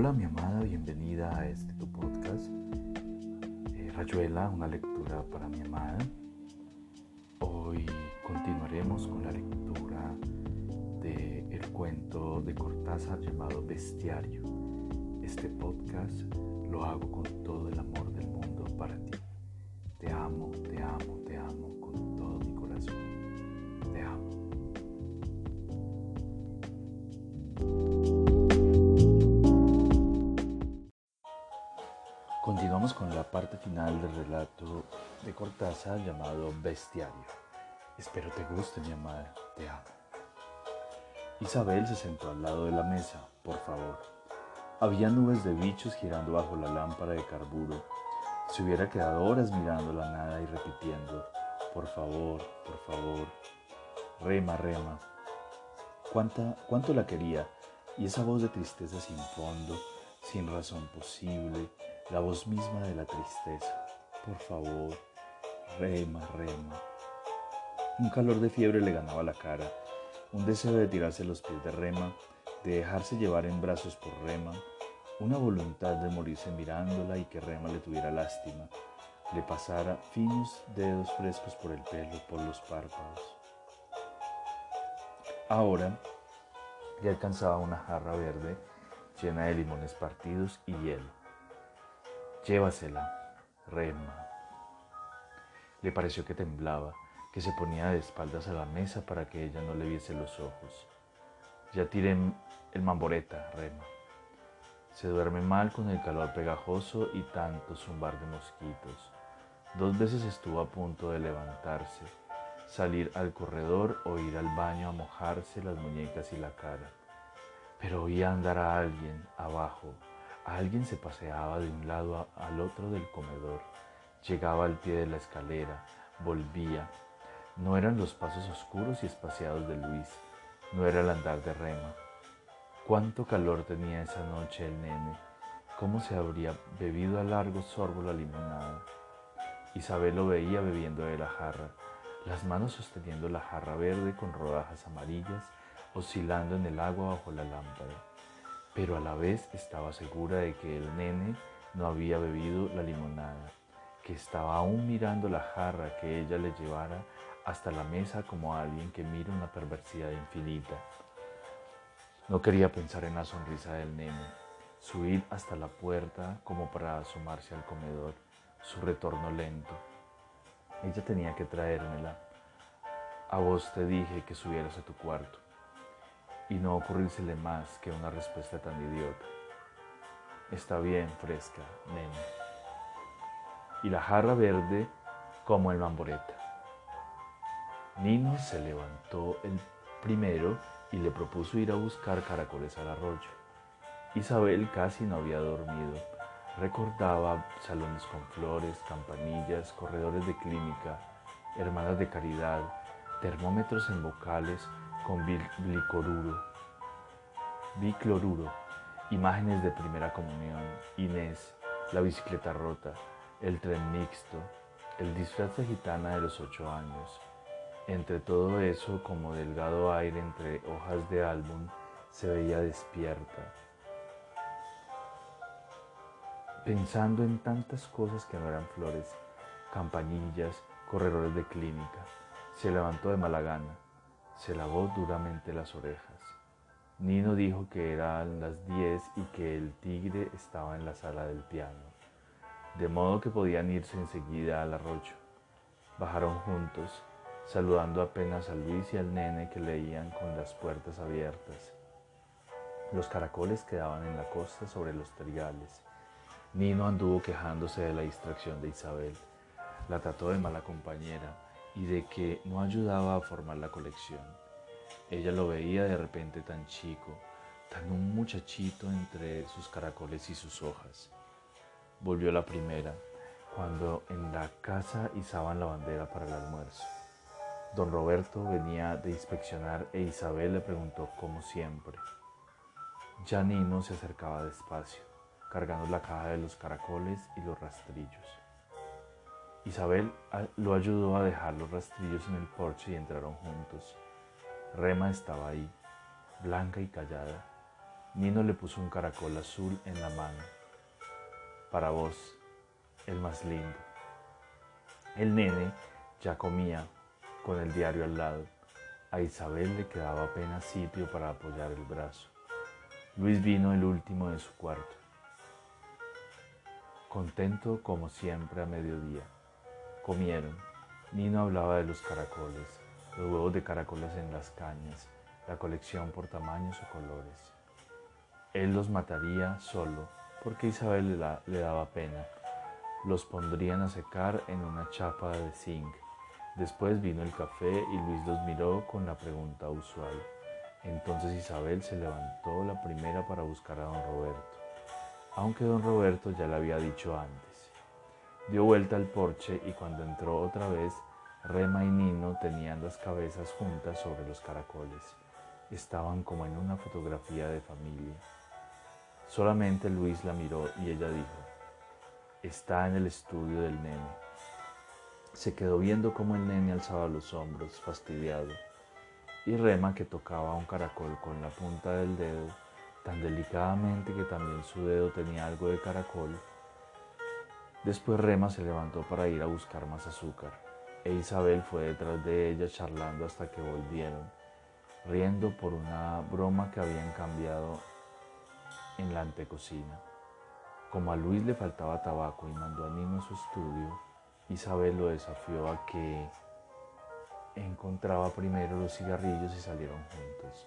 Hola mi amada, bienvenida a este tu podcast. Eh, Rayuela, una lectura para mi amada. Hoy continuaremos con la lectura del el cuento de Cortázar llamado Bestiario. Este podcast lo hago con todo el amor del mundo para ti. Te amo, te amo, final del relato de Cortázar llamado Bestiario. Espero te guste, mi amada. Te amo. Isabel se sentó al lado de la mesa, por favor. Había nubes de bichos girando bajo la lámpara de carburo. Se hubiera quedado horas mirando la nada y repitiendo, por favor, por favor, rema, rema. ¿Cuánta, ¿Cuánto la quería? Y esa voz de tristeza sin fondo, sin razón posible, la voz misma de la tristeza. Por favor, rema, rema. Un calor de fiebre le ganaba la cara, un deseo de tirarse los pies de rema, de dejarse llevar en brazos por rema, una voluntad de morirse mirándola y que rema le tuviera lástima, le pasara finos dedos frescos por el pelo, por los párpados. Ahora ya alcanzaba una jarra verde llena de limones partidos y hielo. Llévasela, rema. Le pareció que temblaba, que se ponía de espaldas a la mesa para que ella no le viese los ojos. Ya tiré el mamboreta, rema. Se duerme mal con el calor pegajoso y tanto zumbar de mosquitos. Dos veces estuvo a punto de levantarse, salir al corredor o ir al baño a mojarse las muñecas y la cara. Pero oía andar a alguien abajo. Alguien se paseaba de un lado al otro del comedor. Llegaba al pie de la escalera, volvía. No eran los pasos oscuros y espaciados de Luis, no era el andar de Rema. Cuánto calor tenía esa noche el nene, cómo se habría bebido a largo sorbo la limonada. Isabel lo veía bebiendo de la jarra, las manos sosteniendo la jarra verde con rodajas amarillas, oscilando en el agua bajo la lámpara. Pero a la vez estaba segura de que el nene no había bebido la limonada, que estaba aún mirando la jarra que ella le llevara hasta la mesa como alguien que mira una perversidad infinita. No quería pensar en la sonrisa del nene, subir hasta la puerta como para asomarse al comedor, su retorno lento. Ella tenía que traérmela. A vos te dije que subieras a tu cuarto y no ocurrírsele más que una respuesta tan idiota. Está bien, fresca, nene. Y la jarra verde como el mamboreta. Nino se levantó el primero y le propuso ir a buscar caracoles al arroyo. Isabel casi no había dormido. Recordaba salones con flores, campanillas, corredores de clínica, hermanas de caridad, termómetros en vocales con bicloruro, bicloruro, imágenes de primera comunión, Inés, la bicicleta rota, el tren mixto, el disfraz de gitana de los ocho años, entre todo eso, como delgado aire entre hojas de álbum, se veía despierta, pensando en tantas cosas que no eran flores, campanillas, corredores de clínica. Se levantó de mala gana, se lavó duramente las orejas. Nino dijo que eran las diez y que el tigre estaba en la sala del piano, de modo que podían irse enseguida al arroyo. Bajaron juntos, saludando apenas a Luis y al nene que leían con las puertas abiertas. Los caracoles quedaban en la costa sobre los trigales. Nino anduvo quejándose de la distracción de Isabel. La trató de mala compañera y de que no ayudaba a formar la colección. Ella lo veía de repente tan chico, tan un muchachito entre sus caracoles y sus hojas. Volvió la primera, cuando en la casa izaban la bandera para el almuerzo. Don Roberto venía de inspeccionar e Isabel le preguntó como siempre. Ya Nino se acercaba despacio, cargando la caja de los caracoles y los rastrillos. Isabel lo ayudó a dejar los rastrillos en el porche y entraron juntos. Rema estaba ahí, blanca y callada. Nino le puso un caracol azul en la mano. Para vos, el más lindo. El nene ya comía con el diario al lado. A Isabel le quedaba apenas sitio para apoyar el brazo. Luis vino el último de su cuarto. Contento como siempre a mediodía. Comieron. Nino hablaba de los caracoles, los huevos de caracoles en las cañas, la colección por tamaños o colores. Él los mataría solo porque Isabel le, daba pena. Los pondrían a secar en una chapa de zinc. Después vino el café y Luis los miró con la pregunta usual. Entonces Isabel se levantó la primera para buscar a don Roberto, aunque don Roberto ya le había dicho antes. Dio vuelta al porche y cuando entró otra vez, Rema y Nino tenían las cabezas juntas sobre los caracoles. Estaban como en una fotografía de familia. Solamente Luis la miró y ella dijo, está en el estudio del nene. Se quedó viendo cómo el nene alzaba los hombros, fastidiado, y Rema que tocaba un caracol con la punta del dedo, tan delicadamente que también su dedo tenía algo de caracol. Después Rema se levantó para ir a buscar más azúcar, e Isabel fue detrás de ella charlando hasta que volvieron, riendo por una broma que habían cambiado en la antecocina. Como a Luis le faltaba tabaco y mandó a Nino a su estudio, Isabel lo desafió a que encontraba primero los cigarrillos y salieron juntos.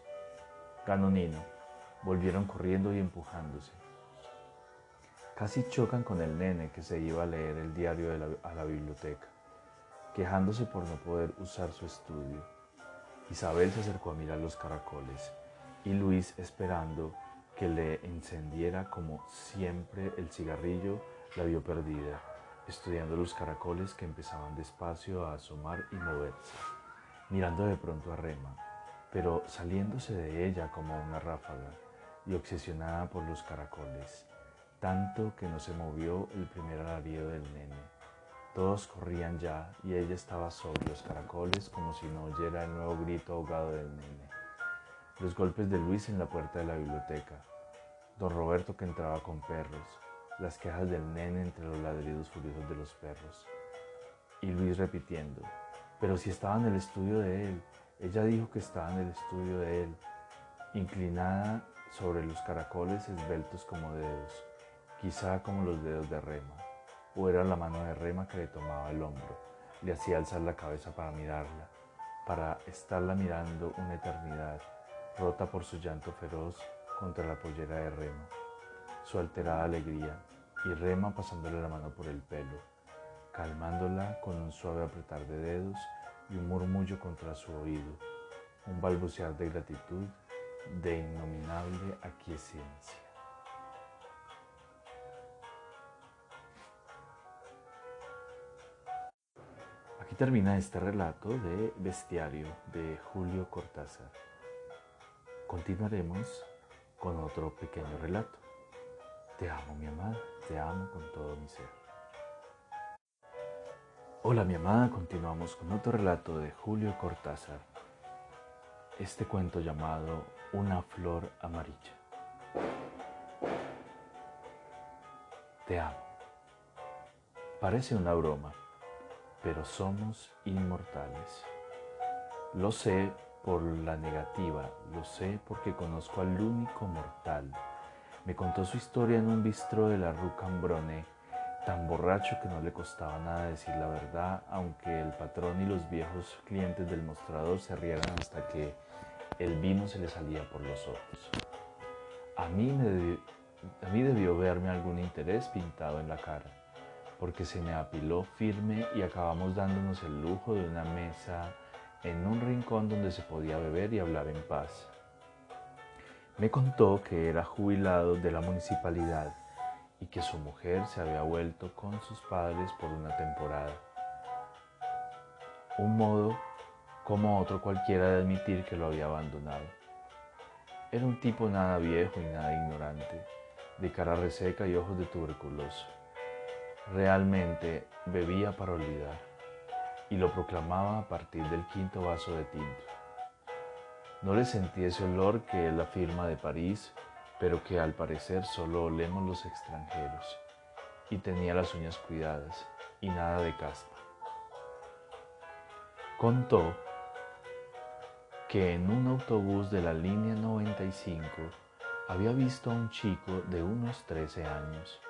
Ganó Nino. Volvieron corriendo y empujándose. Casi chocan con el nene que se iba a leer el diario a la biblioteca, quejándose por no poder usar su estudio. Isabel se acercó a mirar los caracoles y Luis esperando que le encendiera como siempre el cigarrillo, la vio perdida, estudiando los caracoles que empezaban despacio a asomar y moverse, mirando de pronto a Rema, pero saliéndose de ella como una ráfaga y obsesionada por los caracoles, tanto que no se movió el primer alarido del nene. Todos corrían ya y ella estaba sobre los caracoles como si no oyera el nuevo grito ahogado del nene. Los golpes de Luis en la puerta de la biblioteca, Don Roberto que entraba con perros, las quejas del nene entre los ladridos furiosos de los perros. Y Luis repitiendo, pero si estaba en el estudio de él, ella dijo que estaba en el estudio de él, inclinada sobre los caracoles esbeltos como dedos, quizá como los dedos de Rema, o era la mano de Rema que le tomaba el hombro, le hacía alzar la cabeza para mirarla, para estarla mirando una eternidad, rota por su llanto feroz contra la pollera de Rema, su alterada alegría, y Rema pasándole la mano por el pelo, calmándola con un suave apretar de dedos y un murmullo contra su oído, un balbucear de gratitud, de innominable aquiescencia. Aquí termina este relato de Bestiario de Julio Cortázar. Continuaremos con otro pequeño relato. Te amo, mi amada, te amo con todo mi ser. Hola, mi amada, continuamos con otro relato de Julio Cortázar. Este cuento llamado Una flor amarilla. Te amo. Parece una broma, pero somos inmortales. Lo sé por la negativa, lo sé porque conozco al único mortal. Me contó su historia en un bistro de la Rue Cambronne, tan borracho que no le costaba nada decir la verdad, aunque el patrón y los viejos clientes del mostrador se rieran hasta que el vino se le salía por los ojos. A mí, me a mí debió verme algún interés pintado en la cara, porque se me apiló firme y acabamos dándonos el lujo de una mesa en un rincón donde se podía beber y hablar en paz. Me contó que era jubilado de la municipalidad y que su mujer se había vuelto con sus padres por una temporada. Un modo como otro cualquiera de admitir que lo había abandonado. Era un tipo nada viejo y nada ignorante, de cara reseca y ojos de tuberculoso. Realmente bebía para olvidar y lo proclamaba a partir del quinto vaso de tinto. No le sentí ese olor que es la firma de París pero que al parecer solo olemos los extranjeros, y tenía las uñas cuidadas y nada de caspa. Contó que en un autobús de la línea 95 había visto a un chico de unos 13 años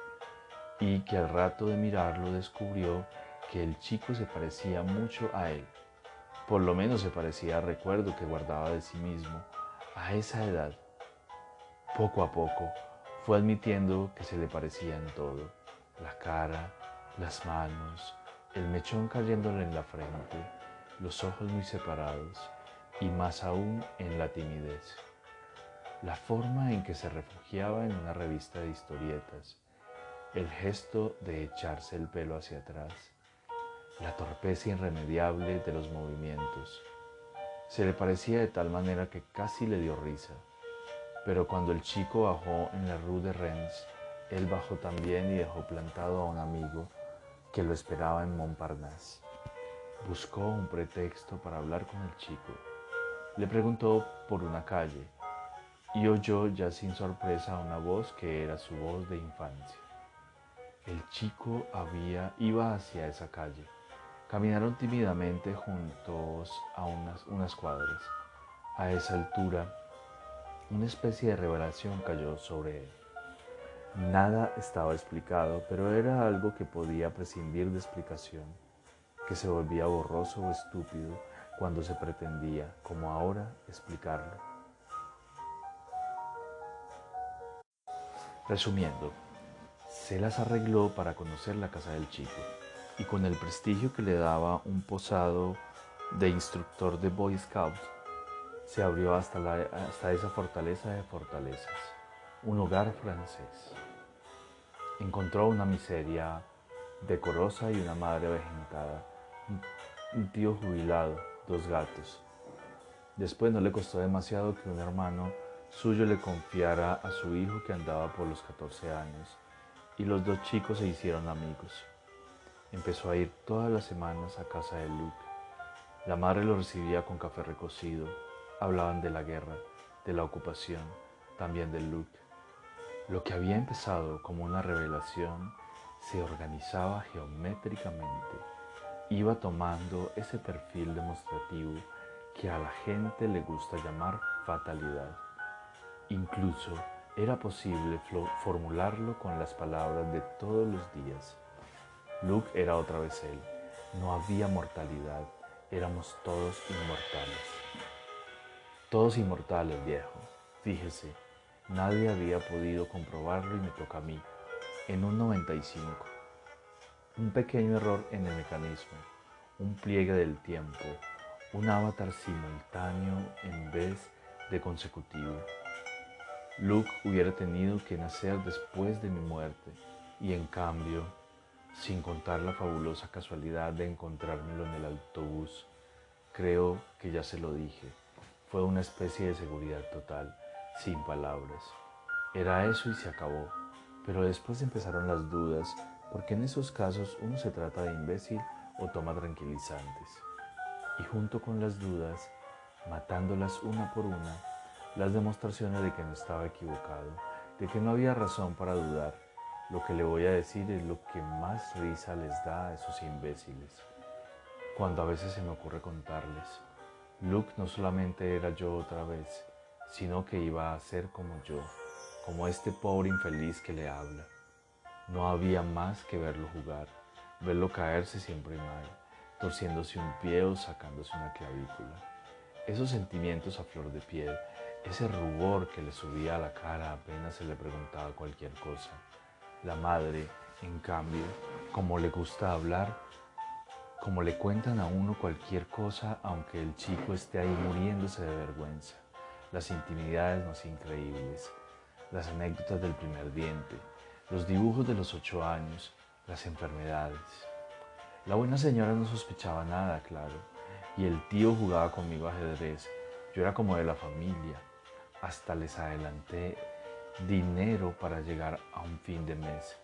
y que al rato de mirarlo descubrió que el chico se parecía mucho a él. Por lo menos se parecía al recuerdo que guardaba de sí mismo a esa edad. Poco a poco fue admitiendo que se le parecía en todo, la cara, las manos, el mechón cayéndole en la frente, los ojos muy separados y más aún en la timidez. La forma en que se refugiaba en una revista de historietas, el gesto de echarse el pelo hacia atrás, la torpeza irremediable de los movimientos. Se le parecía de tal manera que casi le dio risa. Pero cuando el chico bajó en la rue de Rennes, él bajó también y dejó plantado a un amigo que lo esperaba en Montparnasse. Buscó un pretexto para hablar con el chico. Le preguntó por una calle y oyó ya sin sorpresa una voz que era su voz de infancia. El chico había, iba hacia esa calle. Caminaron tímidamente juntos a unas, unas cuadras. A esa altura, una especie de revelación cayó sobre él. Nada estaba explicado, pero era algo que podía prescindir de explicación, que se volvía borroso o estúpido cuando se pretendía, como ahora, explicarlo. Resumiendo, se las arregló para conocer la casa del chico y con el prestigio que le daba un posado de instructor de Boy Scouts, se abrió hasta, hasta esa fortaleza de fortalezas, un hogar francés. Encontró una miseria decorosa y una madre avejentada, un tío jubilado, dos gatos. Después no le costó demasiado que un hermano suyo le confiara a su hijo que andaba por los 14 años y los dos chicos se hicieron amigos. Empezó a ir todas las semanas a casa de Luke. La madre lo recibía con café recocido. Hablaban de la guerra, de la ocupación, también de Luke. Lo que había empezado como una revelación se organizaba geométricamente. Iba tomando ese perfil demostrativo que a la gente le gusta llamar fatalidad. Incluso era posible formularlo con las palabras de todos los días. Luke era otra vez él. No había mortalidad. Éramos todos inmortales. Todos inmortales, viejo. Fíjese, nadie había podido comprobarlo y me toca a mí. En un 95. Un pequeño error en el mecanismo. Un pliegue del tiempo. Un avatar simultáneo en vez de consecutivo Luke hubiera tenido que nacer después de mi muerte y en cambio, sin contar la fabulosa casualidad de encontrármelo en el autobús, creo que ya se lo dije, fue una especie de seguridad total, sin palabras. Era eso y se acabó, pero después empezaron las dudas, porque en esos casos uno se trata de imbécil o toma tranquilizantes. Y junto con las dudas, matándolas una por una, las demostraciones de que no estaba equivocado, de que no había razón para dudar. Lo que le voy a decir es lo que más risa les da a esos imbéciles. Cuando a veces se me ocurre contarles, Luke no solamente era yo otra vez, sino que iba a ser como yo, como este pobre infeliz que le habla. No había más que verlo jugar, verlo caerse siempre mal, torciéndose un pie o sacándose una clavícula. Esos sentimientos a flor de piel ese rubor que le subía a la cara apenas se le preguntaba cualquier cosa. La madre, en cambio, como le gusta hablar, como le cuentan a uno cualquier cosa, aunque el chico esté ahí muriéndose de vergüenza. Las intimidades más increíbles, las anécdotas del primer diente, los dibujos de los ocho años, las enfermedades. La buena señora no sospechaba nada, claro, y el tío jugaba conmigo ajedrez. Yo era como de la familia, hasta les adelanté dinero para llegar a un fin de mes.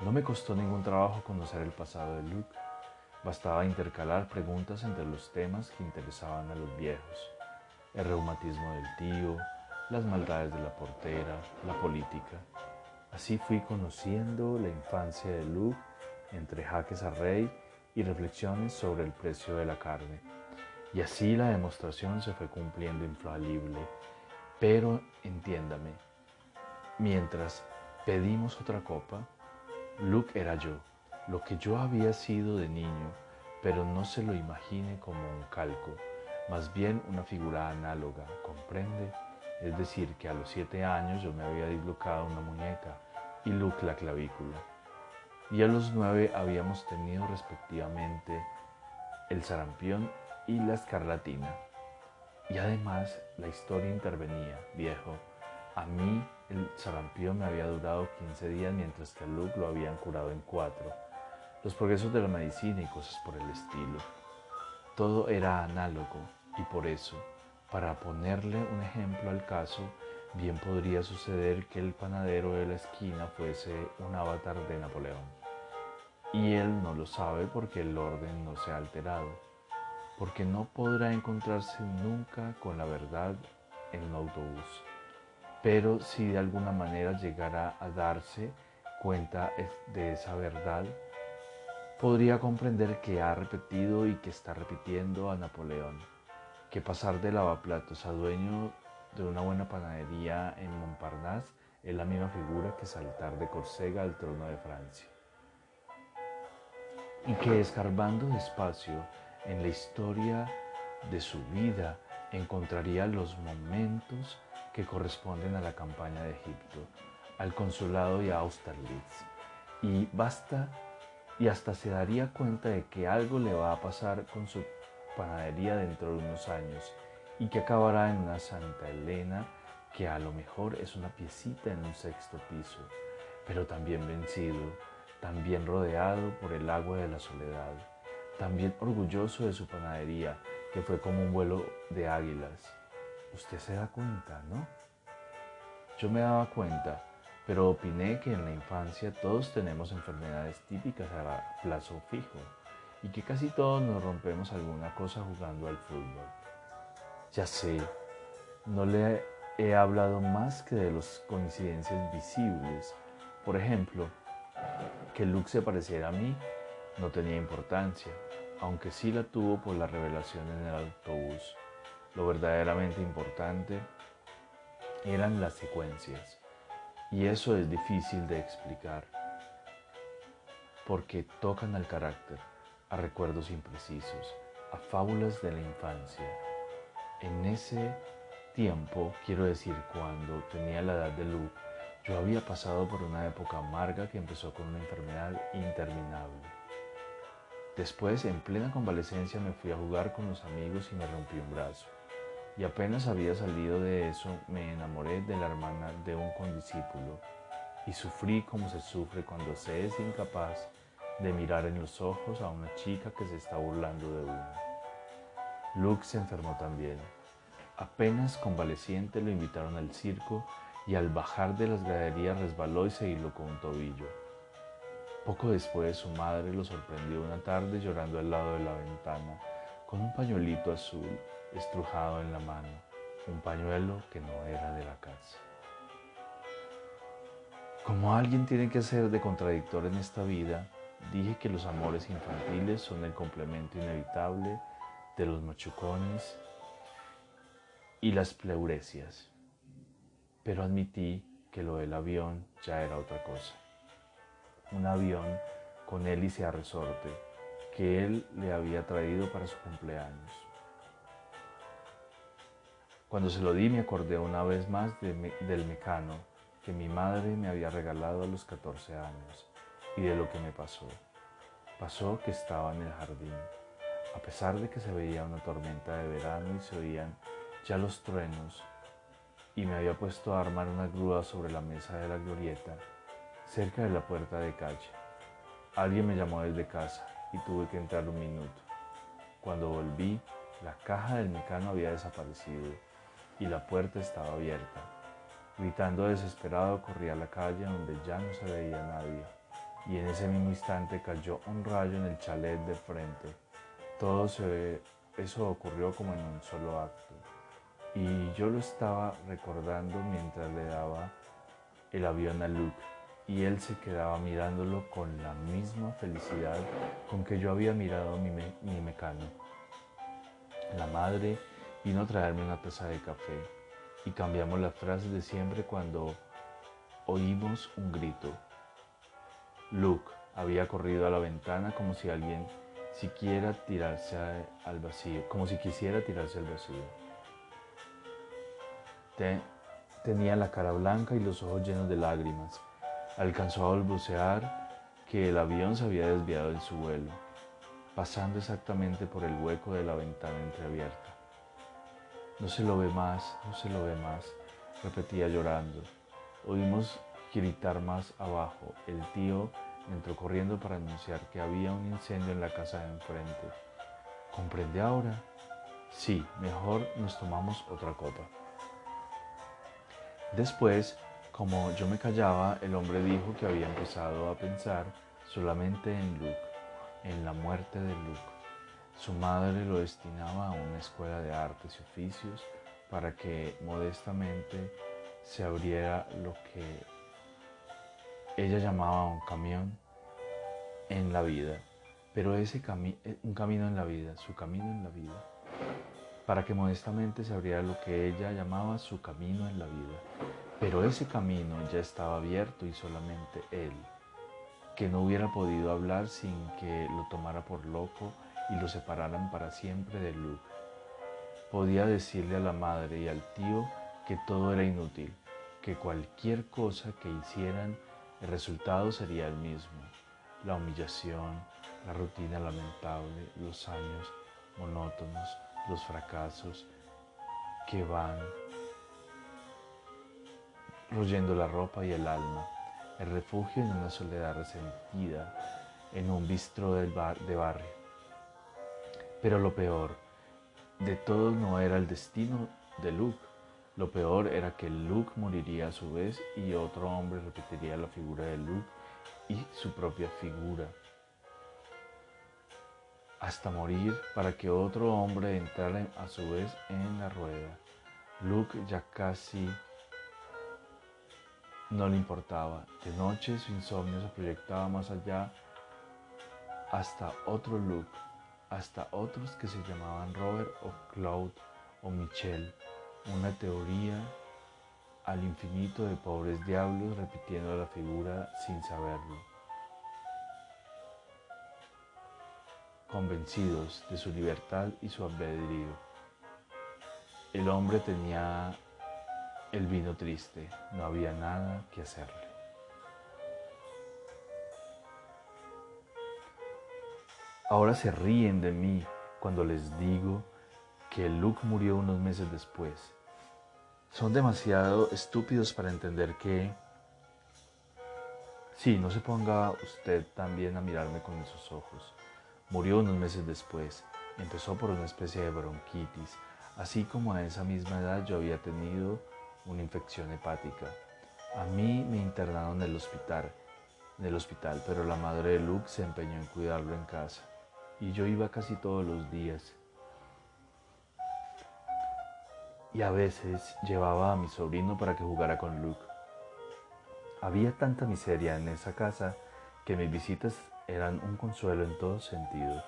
No me costó ningún trabajo conocer el pasado de Luke. Bastaba intercalar preguntas entre los temas que interesaban a los viejos. El reumatismo del tío, las maldades de la portera, la política. Así fui conociendo la infancia de Luke entre jaques a rey y reflexiones sobre el precio de la carne. Y así la demostración se fue cumpliendo infalible. Pero entiéndame, mientras pedimos otra copa, Luke era yo, lo que yo había sido de niño, pero no se lo imagine como un calco, más bien una figura análoga, ¿comprende? Es decir, que a los siete años yo me había dislocado una muñeca y Luke la clavícula. Y a los nueve habíamos tenido respectivamente el sarampión y la escarlatina. Y además la historia intervenía, viejo. A mí el sarampión me había durado 15 días mientras que a Luke lo habían curado en cuatro. Los progresos de la medicina y cosas por el estilo. Todo era análogo y por eso, para ponerle un ejemplo al caso, bien podría suceder que el panadero de la esquina fuese un avatar de Napoleón. Y él no lo sabe porque el orden no se ha alterado, porque no podrá encontrarse nunca con la verdad en un autobús. Pero si de alguna manera llegara a darse cuenta de esa verdad, podría comprender que ha repetido y que está repitiendo a Napoleón, que pasar de lavaplatos a dueño de una buena panadería en Montparnasse es la misma figura que saltar de Córcega al trono de Francia. Y que escarbando despacio en la historia de su vida encontraría los momentos que corresponden a la campaña de Egipto, al consulado y a Austerlitz. Y basta y hasta se daría cuenta de que algo le va a pasar con su panadería dentro de unos años y que acabará en una Santa Elena que a lo mejor es una piecita en un sexto piso, pero también vencido, también rodeado por el agua de la soledad, también orgulloso de su panadería, que fue como un vuelo de águilas. Usted se da cuenta, ¿no? Yo me daba cuenta, pero opiné que en la infancia todos tenemos enfermedades típicas a plazo fijo y que casi todos nos rompemos alguna cosa jugando al fútbol. Ya sé, no le he hablado más que de las coincidencias visibles. Por ejemplo, que Luke se pareciera a mí no tenía importancia, aunque sí la tuvo por la revelación en el autobús. Lo verdaderamente importante eran las secuencias. Y eso es difícil de explicar, porque tocan al carácter, a recuerdos imprecisos, a fábulas de la infancia. En ese tiempo, quiero decir, cuando tenía la edad de Luke, yo había pasado por una época amarga que empezó con una enfermedad interminable. Después, en plena convalecencia, me fui a jugar con los amigos y me rompí un brazo. Y apenas había salido de eso, me enamoré de la hermana de un condiscípulo y sufrí como se sufre cuando se es incapaz de mirar en los ojos a una chica que se está burlando de uno. Luke se enfermó también. Apenas convaleciente lo invitaron al circo y al bajar de las graderías resbaló y se hiló con un tobillo. Poco después su madre lo sorprendió una tarde llorando al lado de la ventana con un pañuelito azul estrujado en la mano, un pañuelo que no era de la casa. Como alguien tiene que ser de contradictor en esta vida, dije que los amores infantiles son el complemento inevitable de los machucones y las pleuresias, pero admití que lo del avión ya era otra cosa. Un avión con hélice a resorte que él le había traído para su cumpleaños. Cuando se lo di me acordé una vez más del mecano que mi madre me había regalado a los 14 años y de lo que me pasó. Pasó que estaba en el jardín. A pesar de que se veía una tormenta de verano y se oían ya los truenos, y me había puesto a armar una grúa sobre la mesa de la glorieta, cerca de la puerta de calle. Alguien me llamó desde casa y tuve que entrar un minuto. Cuando volví, la caja del mecano había desaparecido y la puerta estaba abierta. Gritando desesperado corrí a la calle donde ya no se veía nadie y en ese mismo instante cayó un rayo en el chalet de frente. Todo se, eso ocurrió como en un solo acto. Y yo lo estaba recordando mientras le daba el avión a Luke y él se quedaba mirándolo con la misma felicidad con que yo había mirado mi, mi mecano. La madre vino a traerme una taza de café y cambiamos las frases de siempre cuando oímos un grito. Luke había corrido a la ventana como si alguien siquiera tirarse al vacío, como si quisiera tirarse al vacío. tenía la cara blanca y los ojos llenos de lágrimas. Alcanzó a balbucear que el avión se había desviado en su vuelo, pasando exactamente por el hueco de la ventana entreabierta. No se lo ve más, no se lo ve más, repetía llorando. Oímos gritar más abajo. El tío entró corriendo para anunciar que había un incendio en la casa de enfrente. ¿Comprende ahora? Sí, mejor nos tomamos otra copa. Después, como yo me callaba, el hombre dijo que había empezado a pensar solamente en Luke, en la muerte de Luke. Su madre lo destinaba a una escuela de artes y oficios para que modestamente se abriera lo que ella llamaba un camión en la vida, pero ese eh, un camino en la vida, su camino en la vida, para que modestamente se abriera lo que ella llamaba su camino en la vida. Pero ese camino ya estaba abierto y solamente él, que no hubiera podido hablar sin que lo tomara por loco y lo separaran para siempre de Luke. Podía decirle a la madre y al tío que todo era inútil, que cualquier cosa que hicieran, el resultado sería el mismo. La humillación, la rutina lamentable, los años monótonos, los fracasos que van royendo la ropa y el alma, el refugio en una soledad resentida, en un bistro de barrio. Pero lo peor de todo no era el destino de Luke. Lo peor era que Luke moriría a su vez y otro hombre repetiría la figura de Luke y su propia figura hasta morir para que otro hombre entrara a su vez en la rueda. Luke ya casi no le importaba. De noche su insomnio se proyectaba más allá hasta otro Luke hasta otros que se llamaban Robert o Claude o Michel, una teoría al infinito de pobres diablos repitiendo la figura sin saberlo. Convencidos de su libertad y su albedrío. El hombre tenía el vino triste, no había nada que hacerle. Ahora se ríen de mí cuando les digo que Luke murió unos meses después. Son demasiado estúpidos para entender que... Sí, no se ponga usted también a mirarme con esos ojos. Murió unos meses después. Empezó por una especie de bronquitis, así como a esa misma edad yo había tenido una infección hepática. A mí me internaron en el hospital, en el hospital, pero la madre de Luke se empeñó en cuidarlo en casa y yo iba casi todos los días. Y a veces llevaba a mi sobrino para que jugara con Luke. Había tanta miseria en esa casa que mis visitas eran un consuelo en todo sentido.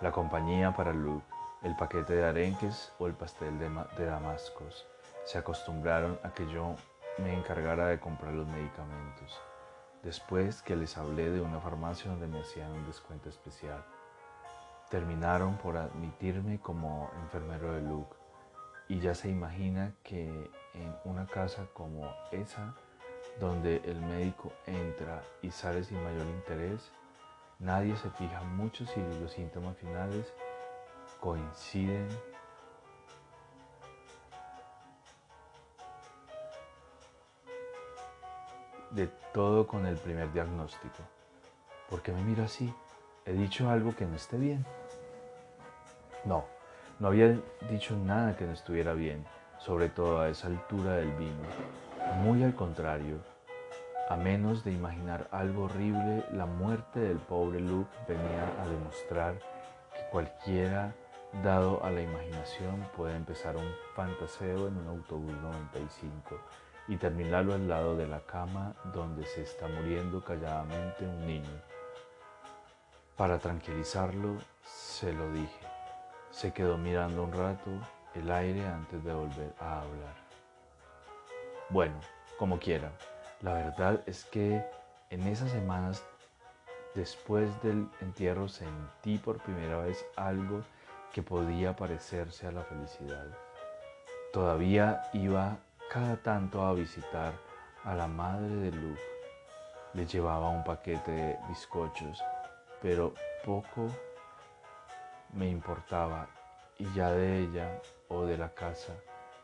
La compañía para Luke, el paquete de arenques o el pastel de, de damascos se acostumbraron a que yo me encargara de comprar los medicamentos, después que les hablé de una farmacia donde me hacían un descuento especial terminaron por admitirme como enfermero de Luke. Y ya se imagina que en una casa como esa, donde el médico entra y sale sin mayor interés, nadie se fija mucho si los síntomas finales coinciden de todo con el primer diagnóstico. ¿Por qué me mira así? ¿He dicho algo que no esté bien? No, no había dicho nada que no estuviera bien, sobre todo a esa altura del vino. Muy al contrario, a menos de imaginar algo horrible, la muerte del pobre Luke venía a demostrar que cualquiera dado a la imaginación, puede empezar un fantaseo en un autobús 95 y terminarlo al lado de la cama donde se está muriendo calladamente un niño. Para tranquilizarlo, se lo dije. Se quedó mirando un rato el aire antes de volver a hablar. Bueno, como quiera, la verdad es que en esas semanas después del entierro sentí por primera vez algo que podía parecerse a la felicidad. Todavía iba cada tanto a visitar a la madre de Luke. Le llevaba un paquete de bizcochos, pero poco me importaba y ya de ella o de la casa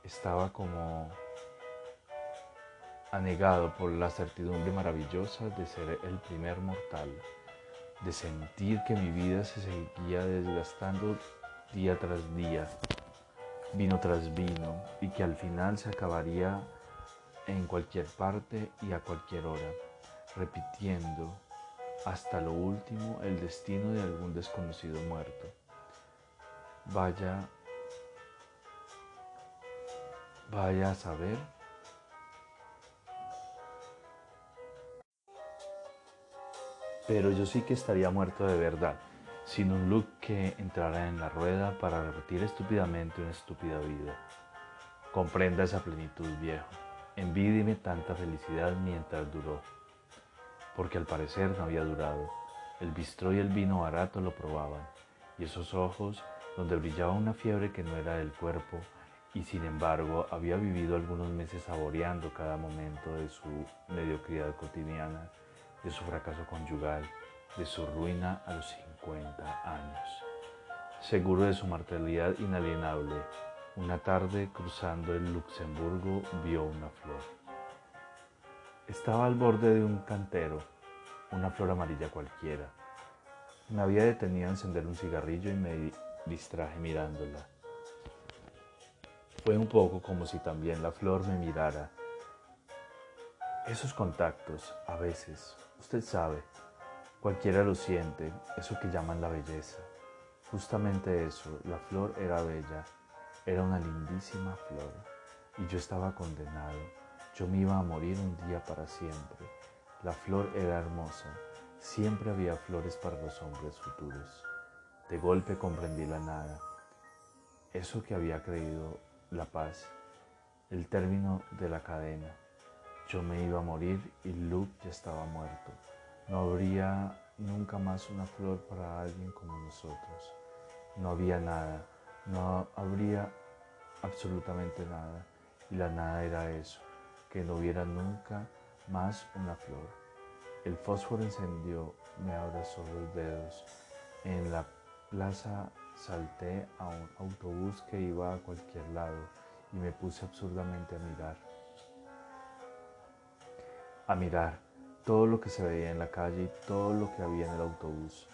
estaba como anegado por la certidumbre maravillosa de ser el primer mortal, de sentir que mi vida se seguía desgastando día tras día, vino tras vino, y que al final se acabaría en cualquier parte y a cualquier hora, repitiendo hasta lo último el destino de algún desconocido muerto. Vaya, vaya a saber. Pero yo sí que estaría muerto de verdad sin un look que entrara en la rueda para repetir estúpidamente una estúpida vida. Comprenda esa plenitud, viejo. Envídime tanta felicidad mientras duró, porque al parecer no había durado. El bistró y el vino barato lo probaban, y esos ojos, donde brillaba una fiebre que no era del cuerpo, y sin embargo había vivido algunos meses saboreando cada momento de su mediocridad cotidiana, de su fracaso conyugal, de su ruina a los 50 años. Seguro de su mortalidad inalienable, una tarde cruzando el Luxemburgo vio una flor. Estaba al borde de un cantero, una flor amarilla cualquiera. Me había detenido a encender un cigarrillo y me distraje mirándola. Fue un poco como si también la flor me mirara. Esos contactos, a veces, usted sabe, Cualquiera lo siente, eso que llaman la belleza. Justamente eso, la flor era bella, era una lindísima flor, y yo estaba condenado. Yo me iba a morir un día para siempre. La flor era hermosa, siempre había flores para los hombres futuros. De golpe comprendí la nada, eso que había creído la paz, el término de la cadena. Yo me iba a morir y Luke ya estaba muerto. No habría nunca más una flor para alguien como nosotros. No había nada, no habría absolutamente nada. Y la nada era eso, que no hubiera nunca más una flor. El fósforo encendió, me abrazó los dedos. En la plaza salté a un autobús que iba a cualquier lado y me puse absurdamente a mirar. A mirar todo lo que se veía en la calle y todo lo que había en el autobús.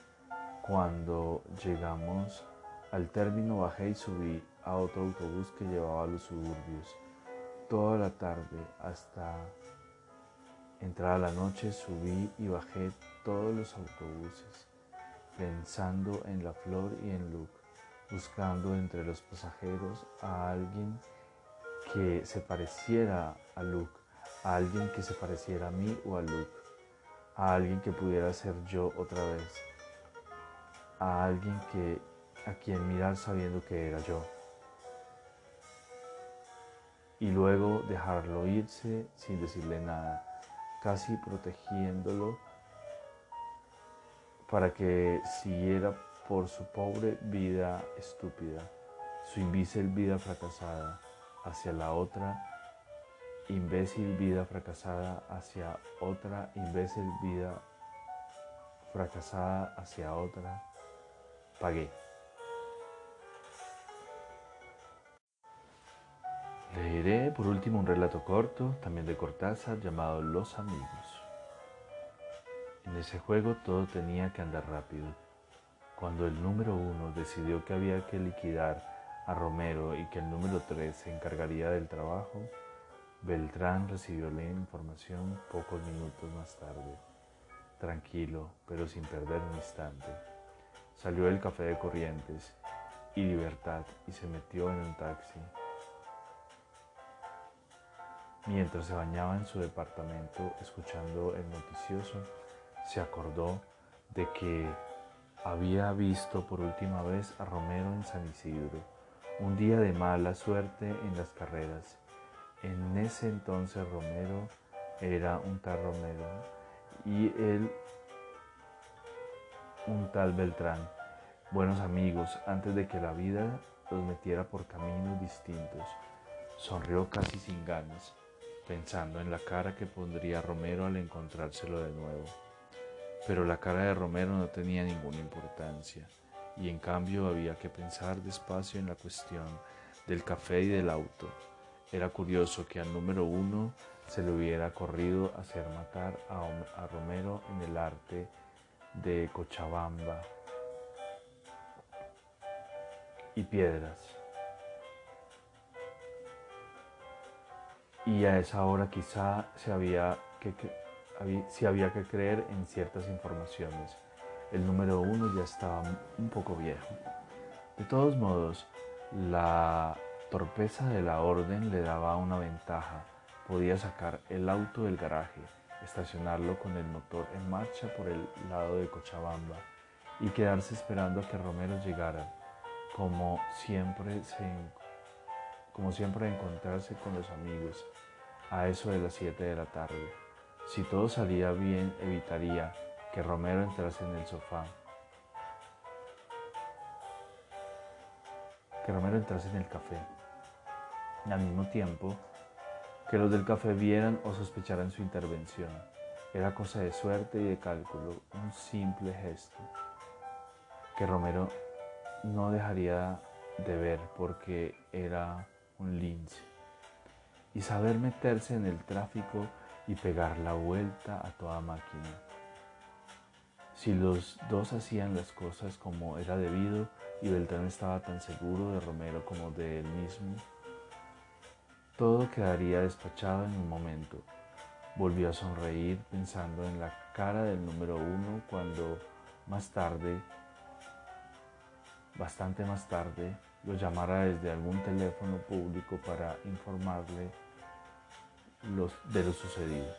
Cuando llegamos al término bajé y subí a otro autobús que llevaba a los suburbios. Toda la tarde hasta entrada la noche subí y bajé todos los autobuses, pensando en la flor y en Luke, buscando entre los pasajeros a alguien que se pareciera a Luke a alguien que se pareciera a mí o a Luke, a alguien que pudiera ser yo otra vez, a alguien que a quien mirar sabiendo que era yo. Y luego dejarlo irse sin decirle nada, casi protegiéndolo para que siguiera por su pobre vida estúpida, su invisible vida fracasada hacia la otra imbécil vida fracasada hacia otra imbécil vida fracasada hacia otra, pagué. Leeré por último un relato corto, también de Cortázar, llamado Los Amigos. En ese juego todo tenía que andar rápido. Cuando el número uno decidió que había que liquidar a Romero y que el número tres se encargaría del trabajo, Beltrán recibió la información pocos minutos más tarde, tranquilo, pero sin perder un instante. Salió del café de Corrientes y libertad y se metió en un taxi. Mientras se bañaba en su departamento escuchando el noticioso, se acordó de que había visto por última vez a Romero en San Isidro, un día de mala suerte en las carreras. En ese entonces Romero era un tal Romero y él un tal Beltrán, buenos amigos antes de que la vida los metiera por caminos distintos. Sonrió casi sin ganas pensando en la cara que pondría Romero al encontrárselo de nuevo. Pero la cara de Romero no tenía ninguna importancia, y en cambio había que pensar despacio en la cuestión del café y del auto. Era curioso que al número uno se le hubiera corrido hacer matar a, Romero en el arte de Cochabamba y Piedras. y a esa hora quizá se había que, había que creer en ciertas informaciones. El número uno ya estaba un poco viejo. De todos modos, la torpeza de la orden le daba una ventaja. Podía sacar el auto del garaje, estacionarlo con el motor en marcha por el lado de Cochabamba y quedarse esperando a que Romero llegara, como siempre se como siempre, encontrarse con los amigos a eso de las 7 de la tarde. Si todo salía bien, evitaría que Romero entrase en el sofá. Que Romero entrase en el café. Al mismo tiempo, que los del café vieran o sospecharan su intervención. Era cosa de suerte y de cálculo, un simple gesto que Romero no dejaría de ver porque era un lince, y saber meterse en el tráfico y pegar la vuelta a toda máquina. Si los dos hacían las cosas como era debido y Beltrán estaba tan seguro de Romero como de él mismo, todo quedaría despachado en un momento. Volvió a sonreír pensando en la cara del número uno cuando más tarde, bastante más tarde, lo llamara desde algún teléfono público para informarle de lo sucedido.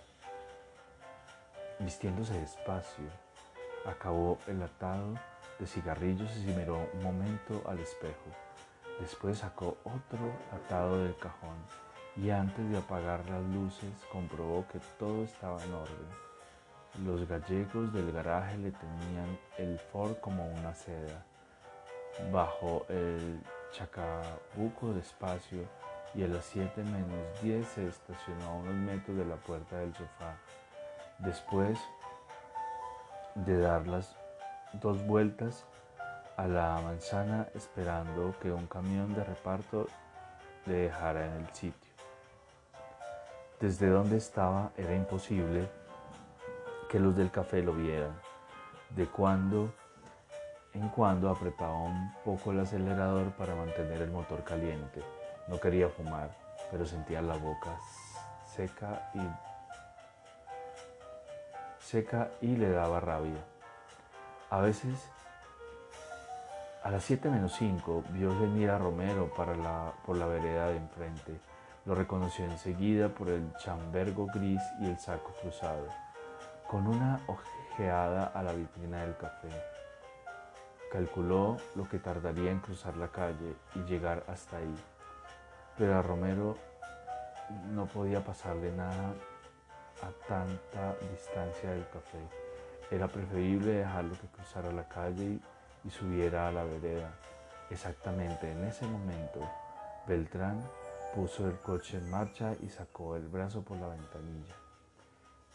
Vistiéndose despacio, acabó el atado de cigarrillos y se miró un momento al espejo. Después sacó otro atado del cajón y antes de apagar las luces comprobó que todo estaba en orden. Los gallegos del garaje le tenían el Ford como una seda. Bajo el Chacabuco despacio y a las 7 menos 10 se estacionó a unos metros de la puerta del sofá. Después de dar las dos vueltas a la manzana esperando que un camión de reparto le dejara en el sitio. Desde donde estaba era imposible que los del café lo vieran. De cuando en cuando apretaba un poco el acelerador para mantener el motor caliente. No quería fumar, pero sentía la boca seca y seca y le daba rabia. A veces, a las 7 menos 5, vio venir a Romero para la, por la vereda de enfrente. Lo reconoció enseguida por el chambergo gris y el saco cruzado, con una ojeada a la vitrina del café. Calculó lo que tardaría en cruzar la calle y llegar hasta ahí, pero a Romero no podía pasarle nada a tanta distancia del café. Era preferible dejarlo que cruzara la calle y subiera a la vereda. Exactamente en ese momento, Beltrán puso el coche en marcha y sacó el brazo por la ventanilla.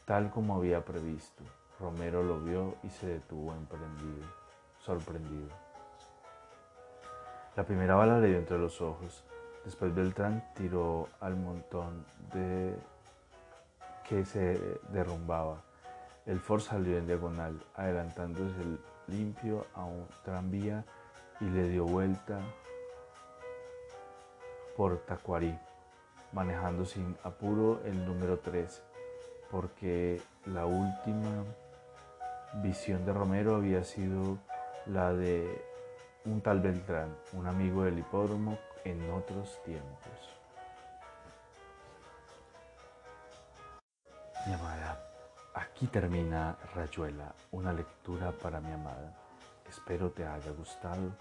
Tal como había previsto, Romero lo vio y se detuvo emprendido sorprendido. La primera bala le dio entre los ojos. Después Beltrán tiró al montón de que se derrumbaba. El Ford salió en diagonal, adelantándose limpio a un tranvía y le dio vuelta por Tacuarí, manejando sin apuro el número 3, porque la última visión de Romero había sido la de un tal Beltrán, un amigo del hipódromo en otros tiempos. Mi amada, aquí termina Rayuela, una lectura para mi amada. Espero te haya gustado.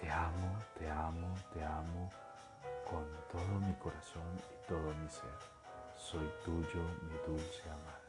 Te amo, te amo, te amo con todo mi corazón y todo mi ser. Soy tuyo, mi dulce amada.